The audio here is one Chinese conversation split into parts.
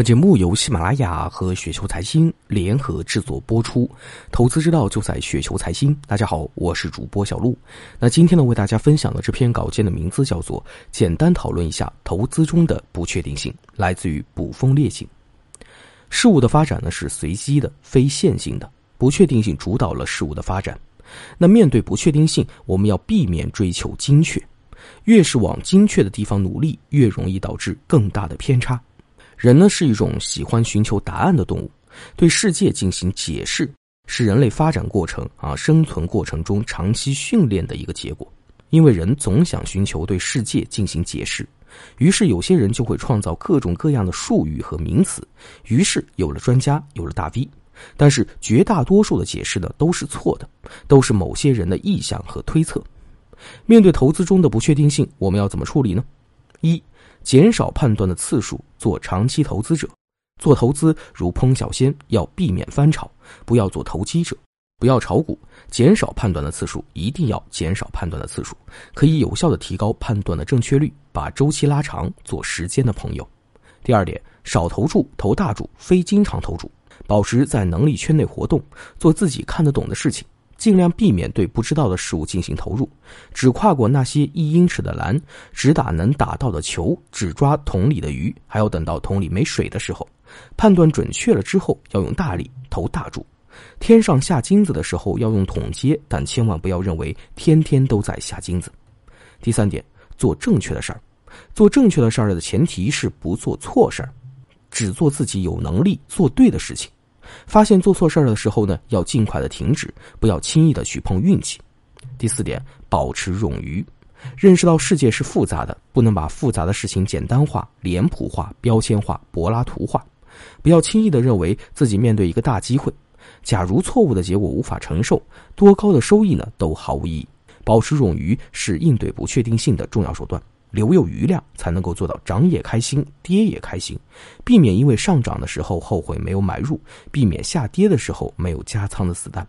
本节目由喜马拉雅和雪球财经联合制作播出，投资之道就在雪球财经。大家好，我是主播小璐。那今天呢，为大家分享的这篇稿件的名字叫做《简单讨论一下投资中的不确定性》，来自于捕风猎影。事物的发展呢是随机的、非线性的，不确定性主导了事物的发展。那面对不确定性，我们要避免追求精确，越是往精确的地方努力，越容易导致更大的偏差。人呢是一种喜欢寻求答案的动物，对世界进行解释是人类发展过程啊生存过程中长期训练的一个结果。因为人总想寻求对世界进行解释，于是有些人就会创造各种各样的术语和名词，于是有了专家，有了大 V。但是绝大多数的解释呢都是错的，都是某些人的臆想和推测。面对投资中的不确定性，我们要怎么处理呢？一减少判断的次数，做长期投资者。做投资如烹小鲜，要避免翻炒，不要做投机者，不要炒股。减少判断的次数，一定要减少判断的次数，可以有效的提高判断的正确率，把周期拉长，做时间的朋友。第二点，少投注，投大注，非经常投注，保持在能力圈内活动，做自己看得懂的事情。尽量避免对不知道的事物进行投入，只跨过那些一英尺的栏，只打能打到的球，只抓桶里的鱼，还要等到桶里没水的时候，判断准确了之后，要用大力投大注。天上下金子的时候要用桶接，但千万不要认为天天都在下金子。第三点，做正确的事儿，做正确的事儿的前提是不做错事儿，只做自己有能力做对的事情。发现做错事儿的时候呢，要尽快的停止，不要轻易的去碰运气。第四点，保持冗余，认识到世界是复杂的，不能把复杂的事情简单化、脸谱化、标签化、柏拉图化。不要轻易的认为自己面对一个大机会，假如错误的结果无法承受，多高的收益呢都毫无意义。保持冗余是应对不确定性的重要手段。留有余量，才能够做到涨也开心，跌也开心，避免因为上涨的时候后悔没有买入，避免下跌的时候没有加仓的死蛋。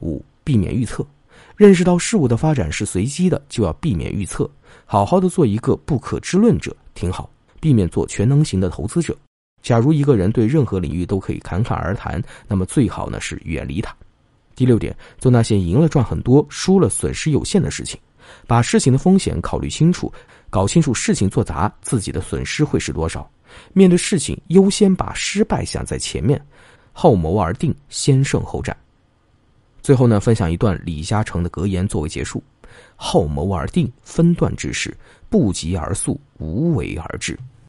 五、避免预测，认识到事物的发展是随机的，就要避免预测，好好的做一个不可知论者，挺好。避免做全能型的投资者。假如一个人对任何领域都可以侃侃而谈，那么最好呢是远离他。第六点，做那些赢了赚很多，输了损失有限的事情。把事情的风险考虑清楚，搞清楚事情做砸自己的损失会是多少。面对事情，优先把失败想在前面，后谋而定，先胜后战。最后呢，分享一段李嘉诚的格言作为结束：后谋而定，分段之事，不急而速，无为而治。